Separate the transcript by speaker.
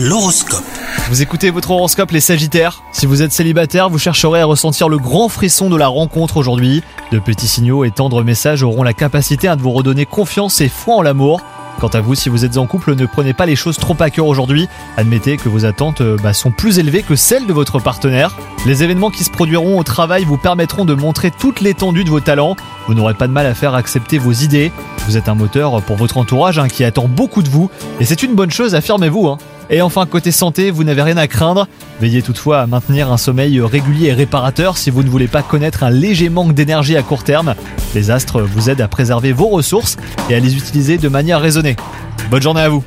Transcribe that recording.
Speaker 1: L'horoscope.
Speaker 2: Vous écoutez votre horoscope les Sagittaires Si vous êtes célibataire, vous chercherez à ressentir le grand frisson de la rencontre aujourd'hui. De petits signaux et tendres messages auront la capacité à de vous redonner confiance et foi en l'amour. Quant à vous, si vous êtes en couple, ne prenez pas les choses trop à cœur aujourd'hui. Admettez que vos attentes euh, bah, sont plus élevées que celles de votre partenaire. Les événements qui se produiront au travail vous permettront de montrer toute l'étendue de vos talents. Vous n'aurez pas de mal à faire accepter vos idées. Vous êtes un moteur pour votre entourage hein, qui attend beaucoup de vous. Et c'est une bonne chose, affirmez-vous. Hein. Et enfin, côté santé, vous n'avez rien à craindre. Veillez toutefois à maintenir un sommeil régulier et réparateur si vous ne voulez pas connaître un léger manque d'énergie à court terme. Les astres vous aident à préserver vos ressources et à les utiliser de manière raisonnée. Bonne journée à vous